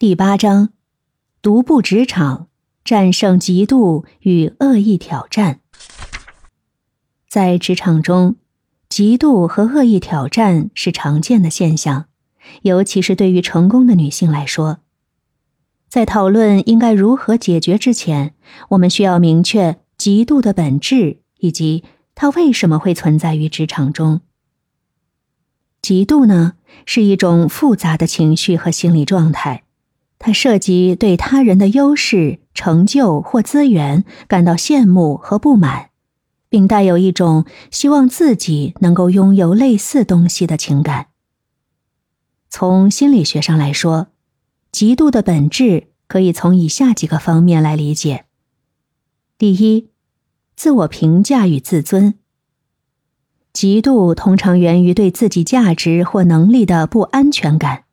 第八章：独步职场，战胜嫉妒与恶意挑战。在职场中，嫉妒和恶意挑战是常见的现象，尤其是对于成功的女性来说。在讨论应该如何解决之前，我们需要明确嫉妒的本质以及它为什么会存在于职场中。嫉妒呢，是一种复杂的情绪和心理状态。它涉及对他人的优势、成就或资源感到羡慕和不满，并带有一种希望自己能够拥有类似东西的情感。从心理学上来说，嫉妒的本质可以从以下几个方面来理解：第一，自我评价与自尊。嫉妒通常源于对自己价值或能力的不安全感。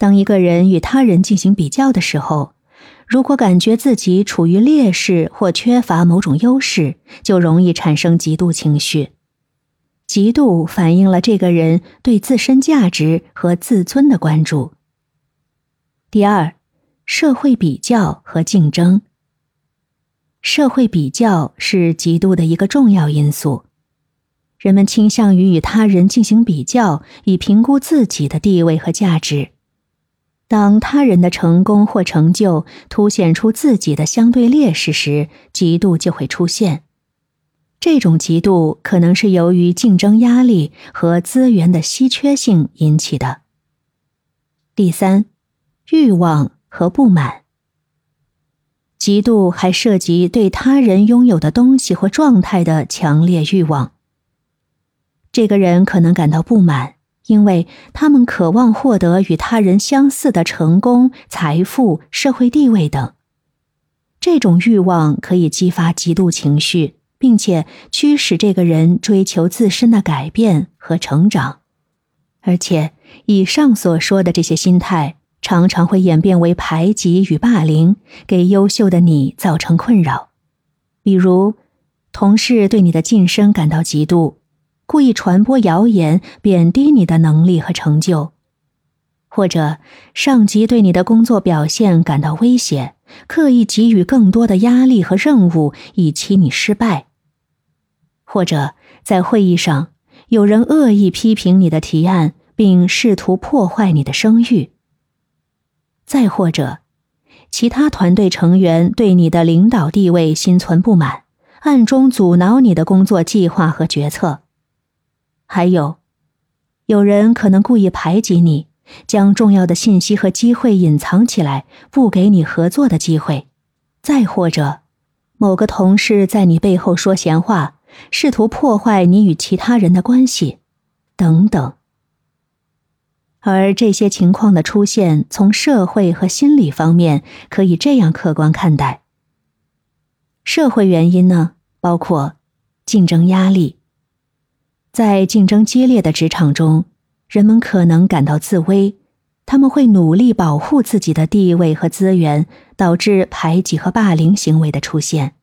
当一个人与他人进行比较的时候，如果感觉自己处于劣势或缺乏某种优势，就容易产生嫉妒情绪。嫉妒反映了这个人对自身价值和自尊的关注。第二，社会比较和竞争。社会比较是嫉妒的一个重要因素，人们倾向于与他人进行比较，以评估自己的地位和价值。当他人的成功或成就凸显出自己的相对劣势时，嫉妒就会出现。这种嫉妒可能是由于竞争压力和资源的稀缺性引起的。第三，欲望和不满。嫉妒还涉及对他人拥有的东西或状态的强烈欲望。这个人可能感到不满。因为他们渴望获得与他人相似的成功、财富、社会地位等，这种欲望可以激发嫉妒情绪，并且驱使这个人追求自身的改变和成长。而且，以上所说的这些心态常常会演变为排挤与霸凌，给优秀的你造成困扰。比如，同事对你的晋升感到嫉妒。故意传播谣言，贬低你的能力和成就，或者上级对你的工作表现感到威胁，刻意给予更多的压力和任务，以期你失败；或者在会议上，有人恶意批评你的提案，并试图破坏你的声誉；再或者，其他团队成员对你的领导地位心存不满，暗中阻挠你的工作计划和决策。还有，有人可能故意排挤你，将重要的信息和机会隐藏起来，不给你合作的机会；再或者，某个同事在你背后说闲话，试图破坏你与其他人的关系，等等。而这些情况的出现，从社会和心理方面可以这样客观看待：社会原因呢，包括竞争压力。在竞争激烈的职场中，人们可能感到自危，他们会努力保护自己的地位和资源，导致排挤和霸凌行为的出现。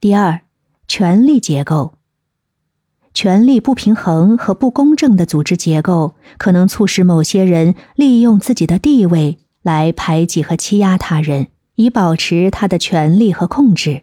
第二，权力结构，权力不平衡和不公正的组织结构可能促使某些人利用自己的地位来排挤和欺压他人，以保持他的权力和控制。